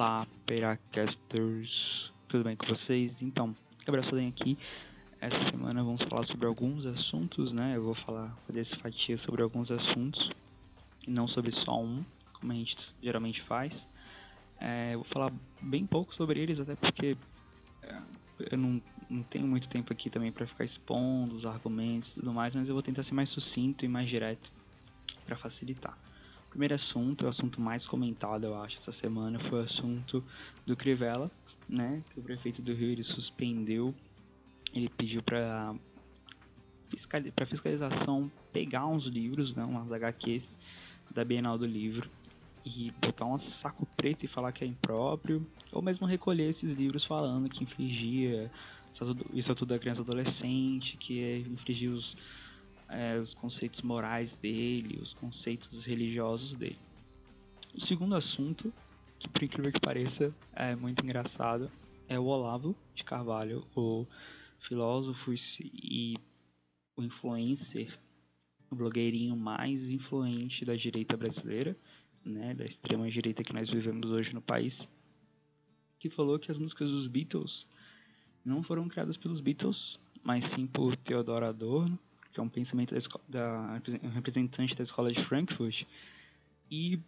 Olá, Peracasters, tudo bem com vocês? Então, Gabriel Soden aqui. Essa semana vamos falar sobre alguns assuntos, né? Eu vou falar, fazer essa fatia sobre alguns assuntos, e não sobre só um, como a gente geralmente faz. É, eu vou falar bem pouco sobre eles, até porque é, eu não, não tenho muito tempo aqui também para ficar expondo os argumentos e tudo mais, mas eu vou tentar ser mais sucinto e mais direto para facilitar. O primeiro assunto, o assunto mais comentado, eu acho, essa semana, foi o assunto do Crivella, né? Que o prefeito do Rio ele suspendeu, ele pediu para para fiscalização pegar uns livros, né, umas HQs da Bienal do Livro e botar um saco preto e falar que é impróprio, ou mesmo recolher esses livros falando que infringia isso é tudo da criança adolescente, que é infringir os é, os conceitos morais dele, os conceitos religiosos dele. O segundo assunto, que por incrível que pareça é muito engraçado, é o Olavo de Carvalho, o filósofo e o influencer, o blogueirinho mais influente da direita brasileira, né, da extrema direita que nós vivemos hoje no país, que falou que as músicas dos Beatles não foram criadas pelos Beatles, mas sim por Theodor Adorno, que é um pensamento da, da um representante da escola de Frankfurt, e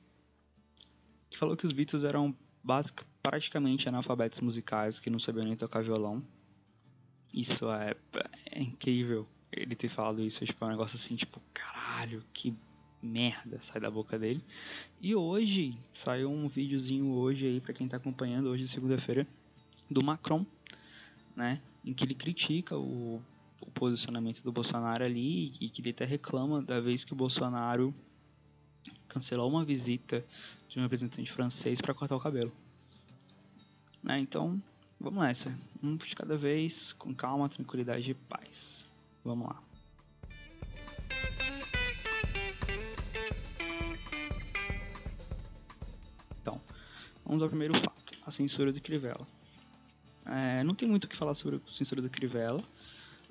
que falou que os Beatles eram basic, praticamente analfabetos musicais que não sabiam nem tocar violão. Isso é, é incrível ele ter falado isso, tipo, é um negócio assim, tipo, caralho, que merda sai da boca dele. E hoje, saiu um videozinho hoje aí, para quem tá acompanhando, hoje segunda-feira, do Macron, né, em que ele critica o o posicionamento do Bolsonaro ali e que ele até reclama da vez que o Bolsonaro cancelou uma visita de um representante francês para cortar o cabelo. Né? Então, vamos nessa. Um de cada vez, com calma, tranquilidade e paz. Vamos lá. Então, vamos ao primeiro fato: a censura do Crivella. É, não tem muito o que falar sobre a censura do Crivella.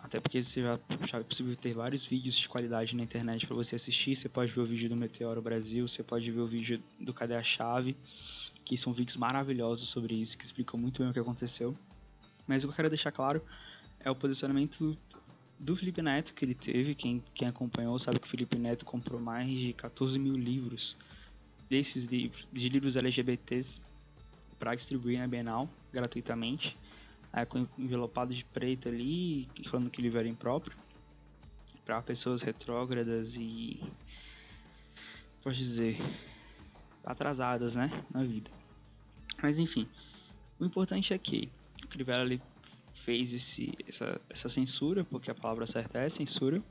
Até porque você já, é possível ter vários vídeos de qualidade na internet para você assistir. Você pode ver o vídeo do Meteoro Brasil, você pode ver o vídeo do Cadê a Chave, que são vídeos maravilhosos sobre isso, que explicam muito bem o que aconteceu. Mas o que eu quero deixar claro é o posicionamento do Felipe Neto que ele teve. Quem, quem acompanhou sabe que o Felipe Neto comprou mais de 14 mil livros desses livros, de livros LGBTs, para distribuir na Bienal gratuitamente é, com envelopado de preto ali, falando que ele era impróprio para pessoas retrógradas e pode dizer atrasadas, né, na vida. Mas enfim, o importante é que o Crivella fez esse, essa, essa censura, porque a palavra certa é censura.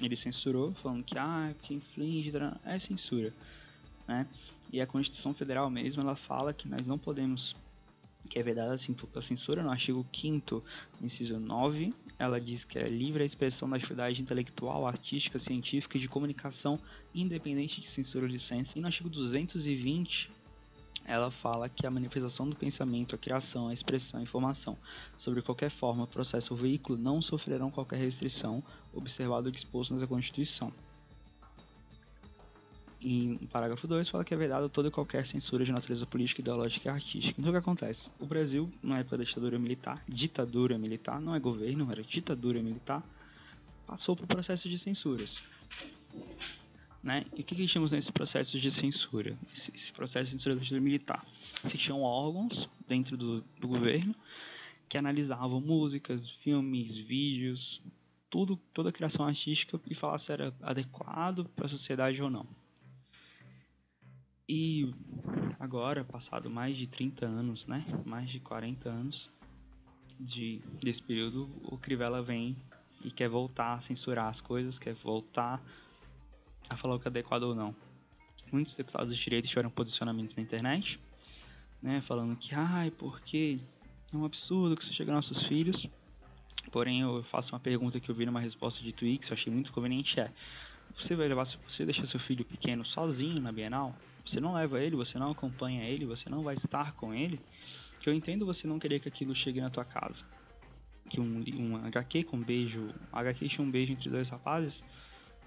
Ele censurou, falando que ah, que inflige, é censura, né? E a Constituição Federal mesmo, ela fala que nós não podemos que é vedada a censura no artigo 5 inciso 9, ela diz que é livre a expressão da atividade intelectual, artística, científica e de comunicação independente de censura ou licença. E no artigo 220, ela fala que a manifestação do pensamento, a criação, a expressão, a informação sobre qualquer forma, processo ou veículo não sofrerão qualquer restrição, observado o disposto na Constituição. E no parágrafo 2 fala que é vedada toda e qualquer censura de natureza política, ideológica e artística. Então o que acontece? O Brasil, na época da ditadura militar, ditadura militar, não é governo, era ditadura militar, passou por processo de censuras. Né? E o que, que chamamos nesse processo de censura? Esse, esse processo de censura da ditadura militar. Existiam órgãos dentro do, do governo que analisavam músicas, filmes, vídeos, tudo, toda a criação artística e falavam se era adequado para a sociedade ou não. E agora, passado mais de 30 anos, né? Mais de 40 anos de, desse período, o Crivella vem e quer voltar a censurar as coisas, quer voltar a falar o que é adequado ou não. Muitos deputados de direita tiveram posicionamentos na internet, né? Falando que, ai, porque é um absurdo que você chega aos nossos filhos. Porém, eu faço uma pergunta que eu vi numa resposta de Twix, eu achei muito conveniente, é você vai levar, se você deixar seu filho pequeno sozinho na Bienal, você não leva ele, você não acompanha ele, você não vai estar com ele, que eu entendo você não querer que aquilo chegue na tua casa. Que um, um HQ com um beijo, um HQ tinha um beijo entre dois rapazes,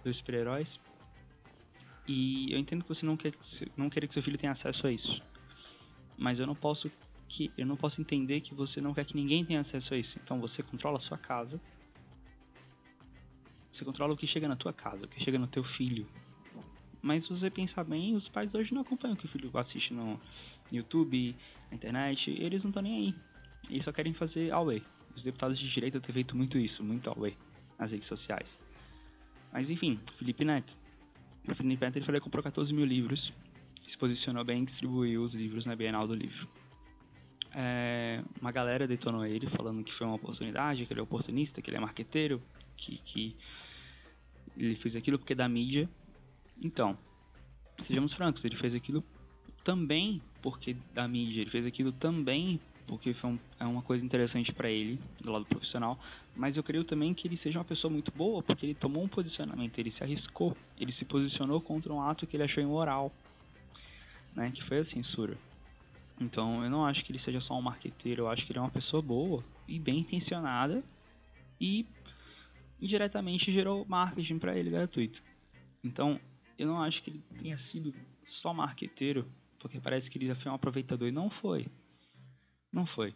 dois super-heróis, e eu entendo que você não quer, não quer que seu filho tenha acesso a isso. mas eu não posso que eu não posso entender que você não quer que ninguém tenha acesso a isso. Então você controla a sua casa. Você controla o que chega na tua casa, o que chega no teu filho. Mas você pensar bem, os pais hoje não acompanham o que o filho assiste no YouTube, na internet, eles não estão nem aí. Eles só querem fazer away. Os deputados de direita têm feito muito isso, muito away nas redes sociais. Mas enfim, Felipe Neto. O Felipe Neto ele falou que comprou 14 mil livros, se posicionou bem e distribuiu os livros na Bienal do Livro. É, uma galera detonou ele, falando que foi uma oportunidade, que ele é oportunista, que ele é marqueteiro, que, que ele fez aquilo porque é da mídia. Então, sejamos francos, ele fez aquilo também porque da mídia, ele fez aquilo também porque foi um, é uma coisa interessante para ele, do lado profissional, mas eu creio também que ele seja uma pessoa muito boa, porque ele tomou um posicionamento, ele se arriscou, ele se posicionou contra um ato que ele achou imoral, né, que foi a censura. Então eu não acho que ele seja só um marqueteiro, eu acho que ele é uma pessoa boa e bem intencionada e indiretamente gerou marketing para ele gratuito. Então eu não acho que ele tenha sido só marqueteiro, porque parece que ele já foi um aproveitador e não foi. Não foi.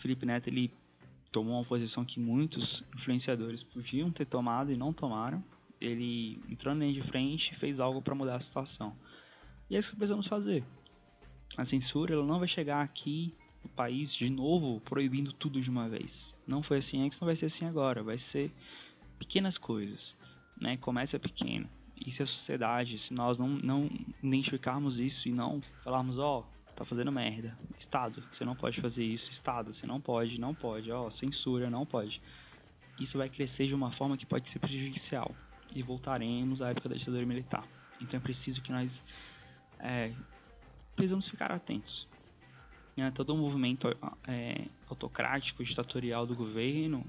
Felipe Neto ele tomou uma posição que muitos influenciadores podiam ter tomado e não tomaram. Ele entrou na linha de frente e fez algo para mudar a situação. E é isso que precisamos fazer. A censura ela não vai chegar aqui no país de novo proibindo tudo de uma vez. Não foi assim antes, não vai ser assim agora. Vai ser pequenas coisas, né? Começa pequeno. E se a sociedade, se nós não, não identificarmos isso e não falarmos, ó, oh, tá fazendo merda. Estado, você não pode fazer isso. Estado, você não pode, não pode. Ó, oh, censura, não pode. Isso vai crescer de uma forma que pode ser prejudicial. E voltaremos à época da ditadura militar. Então é preciso que nós é, precisamos ficar atentos. É, todo o movimento é, autocrático, ditatorial do governo,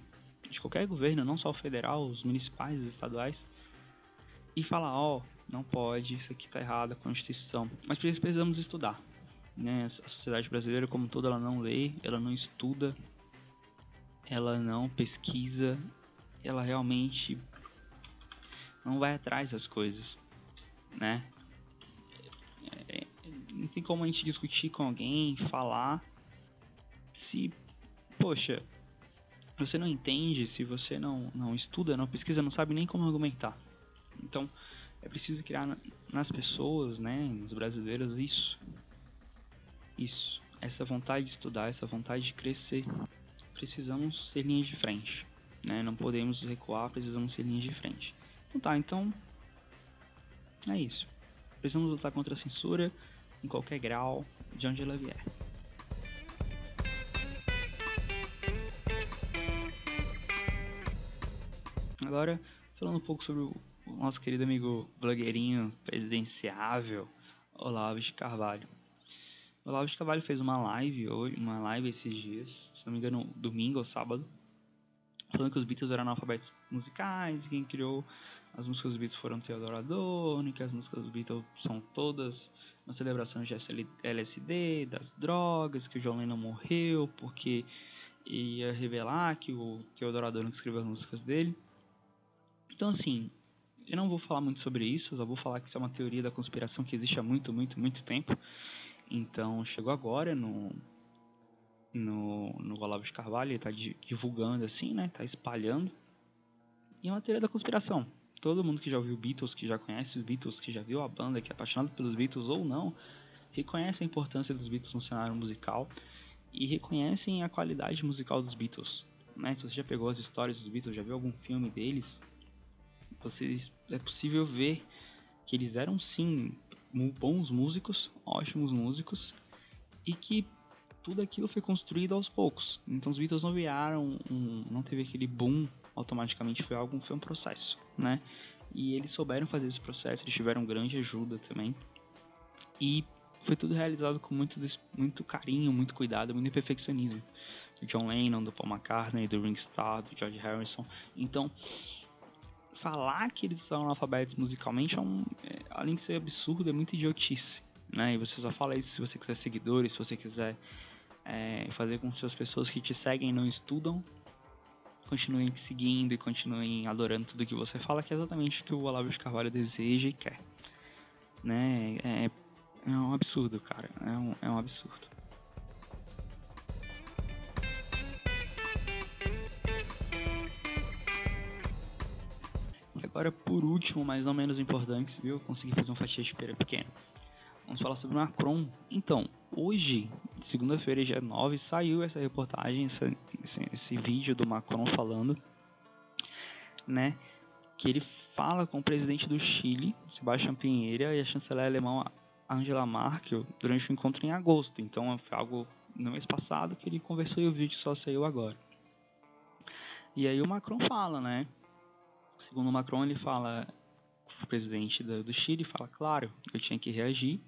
de qualquer governo, não só o federal, os municipais, os estaduais, e falar, ó, oh, não pode, isso aqui tá errado, a Constituição. Mas precisamos estudar. Né? A sociedade brasileira, como toda, ela não lê, ela não estuda, ela não pesquisa, ela realmente não vai atrás das coisas, né? Não tem como a gente discutir com alguém, falar, se, poxa, você não entende, se você não, não estuda, não pesquisa, não sabe nem como argumentar. Então, é preciso criar nas pessoas, né, nos brasileiros, isso. Isso. Essa vontade de estudar, essa vontade de crescer. Precisamos ser linhas de frente. Né? Não podemos recuar, precisamos ser linhas de frente. Então tá, então. É isso. Precisamos lutar contra a censura, em qualquer grau, de onde ela vier. Agora, falando um pouco sobre o nosso querido amigo blogueirinho presidenciável, Olavo de Carvalho. O Olavo de Carvalho fez uma live hoje, uma live esses dias, se não me engano, domingo ou sábado, falando que os Beatles eram analfabetos musicais, quem criou as músicas dos Beatles foram Theodore Adorno, que as músicas dos Beatles são todas uma celebração de LSD, das drogas, que o John Lennon morreu porque ia revelar que o Theodore Adorno escreveu as músicas dele. Então assim, eu não vou falar muito sobre isso, só vou falar que isso é uma teoria da conspiração que existe há muito, muito, muito tempo. Então chegou agora no no, no Olavo de Carvalho, ele está divulgando assim, né? Tá espalhando. E é uma teoria da conspiração todo mundo que já ouviu Beatles, que já conhece os Beatles, que já viu a banda, que é apaixonado pelos Beatles ou não, reconhece a importância dos Beatles no cenário musical e reconhecem a qualidade musical dos Beatles. Né? Se você já pegou as histórias dos Beatles, já viu algum filme deles, vocês, é possível ver que eles eram sim bons músicos, ótimos músicos, e que tudo aquilo foi construído aos poucos. Então os Beatles não vieram, um, não teve aquele boom automaticamente, foi algo, foi um processo, né? E eles souberam fazer esse processo, eles tiveram grande ajuda também. E foi tudo realizado com muito, muito carinho, muito cuidado, muito perfeccionismo. Do John Lennon, do Paul McCartney, do Ring Starr, do George Harrison. Então, falar que eles são analfabetos musicalmente, é um, é, além de ser absurdo, é muito idiotice. Né? E você só fala isso se você quiser seguidores, se você quiser é, fazer com que as pessoas que te seguem não estudam, continuem te seguindo e continuem adorando tudo que você fala, que é exatamente o que o Olavo de Carvalho deseja e quer. Né? É, é um absurdo, cara. É um, é um absurdo. E agora, por último, mas não menos importante, viu? Consegui fazer um fatia de pera pequeno. Vamos falar sobre Macron. Então, hoje, segunda-feira, dia 9, saiu essa reportagem, essa, esse, esse vídeo do Macron falando, né? Que ele fala com o presidente do Chile, Sebastião Pinheira, e a chanceler alemã Angela Merkel durante o encontro em agosto. Então, foi algo no mês passado que ele conversou e o vídeo só saiu agora. E aí o Macron fala, né? Segundo o Macron, ele fala, o presidente do Chile fala, claro, eu tinha que reagir,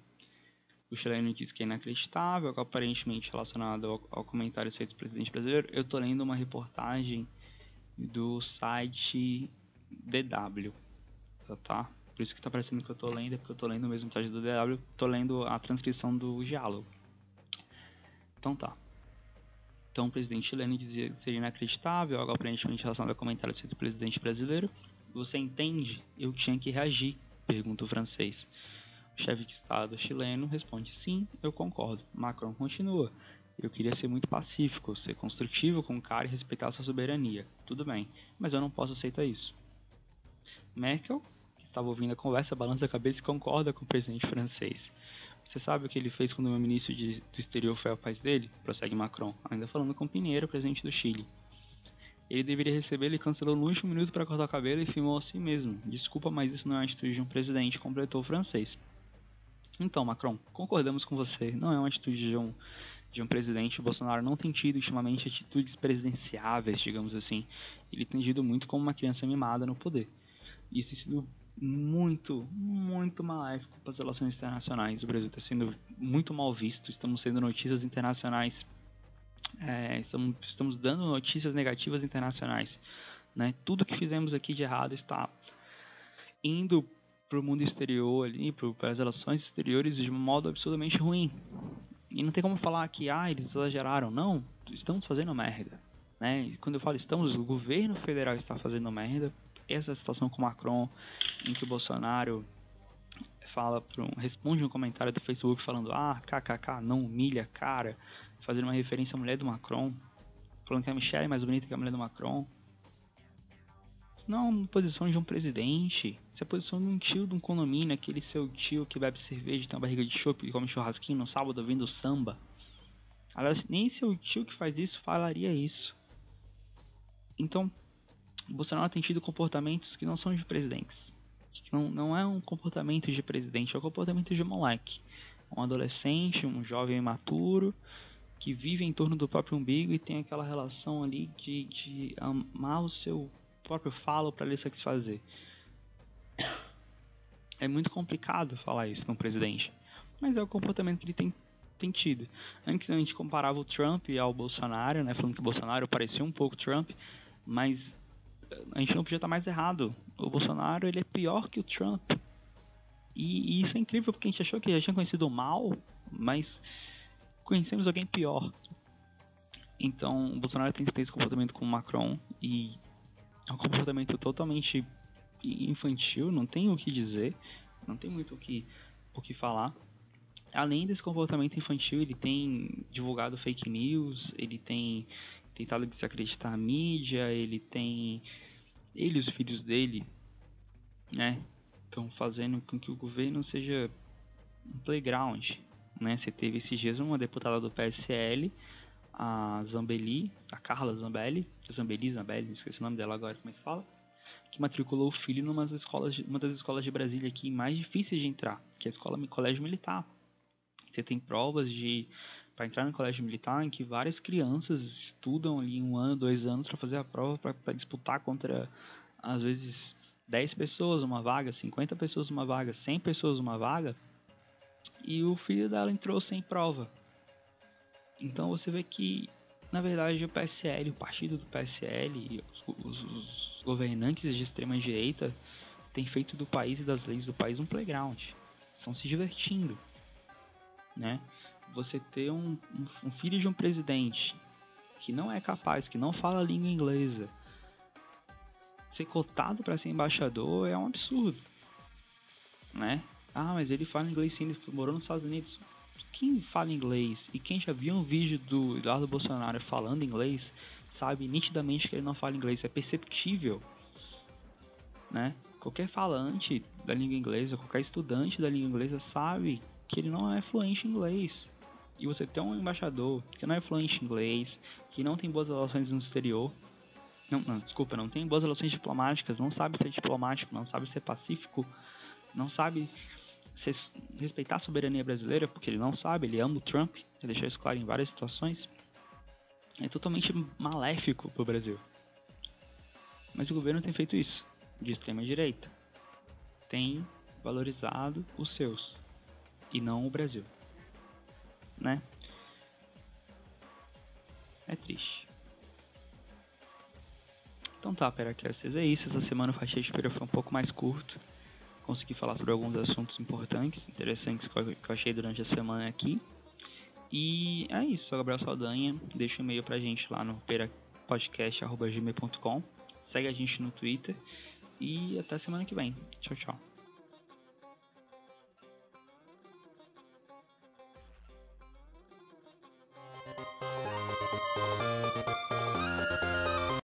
o chileno diz que é inacreditável, aparentemente relacionado ao, ao comentário feito do presidente brasileiro. Eu estou lendo uma reportagem do site DW, tá? Por isso que está parecendo que eu estou lendo, é porque eu estou lendo o mesmo site do DW, estou lendo a transcrição do diálogo. Então tá. Então o presidente chileno dizia que seria inacreditável, algo aparentemente relacionado ao comentário feito do presidente brasileiro. Você entende? Eu tinha que reagir, pergunta o francês. O chefe de Estado chileno responde: sim, eu concordo. Macron continua. Eu queria ser muito pacífico, ser construtivo com o cara e respeitar sua soberania. Tudo bem, mas eu não posso aceitar isso. Merkel, que estava ouvindo a conversa, balança a cabeça e concorda com o presidente francês. Você sabe o que ele fez quando o ministro de, do exterior foi ao país dele? Prossegue Macron, ainda falando com Pinheiro, presidente do Chile. Ele deveria receber, ele cancelou no último minuto para cortar o cabelo e filmou assim mesmo. Desculpa, mas isso não é uma atitude de um presidente, completou o francês. Então, Macron, concordamos com você. Não é uma atitude de um, de um presidente. O Bolsonaro não tem tido ultimamente atitudes presidenciáveis, digamos assim. Ele tem tido muito como uma criança mimada no poder. E isso tem sido muito, muito maléfico para as relações internacionais. O Brasil está sendo muito mal visto. Estamos sendo notícias internacionais. É, estamos, estamos dando notícias negativas internacionais. Né? Tudo que fizemos aqui de errado está indo para o mundo exterior ali, para as relações exteriores de um modo absurdamente ruim. E não tem como falar que ah, eles exageraram. Não, estamos fazendo merda. Né? E quando eu falo estamos, o governo federal está fazendo merda. Essa situação com Macron, em que o Bolsonaro fala um, responde um comentário do Facebook falando ah, kkk, não humilha, cara, fazendo uma referência à mulher do Macron, falando que a Michelle é mais bonita que a mulher do Macron. Não posição de um presidente. É a posição de um tio de um condomínio, aquele seu tio que bebe cerveja, tem uma barriga de chope e come churrasquinho no sábado ouvindo samba. Aliás, nem seu tio que faz isso falaria isso. Então, Bolsonaro tem tido comportamentos que não são de presidentes. Não, não é um comportamento de presidente, é um comportamento de moleque. Um adolescente, um jovem imaturo, que vive em torno do próprio umbigo e tem aquela relação ali de, de amar o seu próprio falo para lhe satisfazer. É muito complicado falar isso num presidente, mas é o comportamento que ele tem, tem tido. Antes a gente comparava o Trump ao Bolsonaro, né, falando que o Bolsonaro parecia um pouco Trump, mas a gente não podia estar mais errado. O Bolsonaro ele é pior que o Trump. E, e isso é incrível porque a gente achou que já tinha conhecido o mal, mas conhecemos alguém pior. Então, o Bolsonaro tem esse comportamento com o Macron e é um comportamento totalmente infantil, não tem o que dizer, não tem muito o que, o que falar. Além desse comportamento infantil, ele tem divulgado fake news, ele tem tentado desacreditar a mídia, ele tem. Ele e os filhos dele, né? Estão fazendo com que o governo seja um playground. Né? Você teve esses dias uma deputada do PSL a Zambelli, a Carla Zambelli, Zambelli, Zambelli, esqueci o nome dela agora, como é que fala? Que matriculou o filho numa das escolas, de, uma das escolas de Brasília aqui mais difíceis de entrar, que é a escola colégio militar. Você tem provas de para entrar no colégio militar em que várias crianças estudam ali um ano, dois anos para fazer a prova para disputar contra às vezes 10 pessoas uma vaga, 50 pessoas uma vaga, 100 pessoas uma vaga. E o filho dela entrou sem prova. Então você vê que, na verdade, o PSL, o partido do PSL, os, os governantes de extrema direita têm feito do país e das leis do país um playground. Estão se divertindo, né? Você ter um, um, um filho de um presidente que não é capaz, que não fala a língua inglesa, ser cotado para ser embaixador é um absurdo, né? Ah, mas ele fala inglês sim, ele morou nos Estados Unidos. Quem fala inglês e quem já viu um vídeo do Eduardo Bolsonaro falando inglês, sabe nitidamente que ele não fala inglês. É perceptível, né? Qualquer falante da língua inglesa, qualquer estudante da língua inglesa sabe que ele não é fluente em inglês. E você tem um embaixador que não é fluente em inglês, que não tem boas relações no exterior, não, não, desculpa, não tem boas relações diplomáticas, não sabe ser diplomático, não sabe ser pacífico, não sabe respeitar a soberania brasileira, porque ele não sabe, ele ama o Trump, ele deixou isso claro em várias situações. É totalmente maléfico para o Brasil. Mas o governo tem feito isso, de extrema direita. Tem valorizado os seus e não o Brasil. Né? É triste. Então tá, Peracasters, é isso. Essa semana o Faixa de foi um pouco mais curto. Consegui falar sobre alguns assuntos importantes, interessantes que eu achei durante a semana aqui. E é isso, sou Gabriel Saldanha. Deixa um e-mail pra gente lá no perapodcast.gmail.com. Segue a gente no Twitter. E até semana que vem. Tchau, tchau.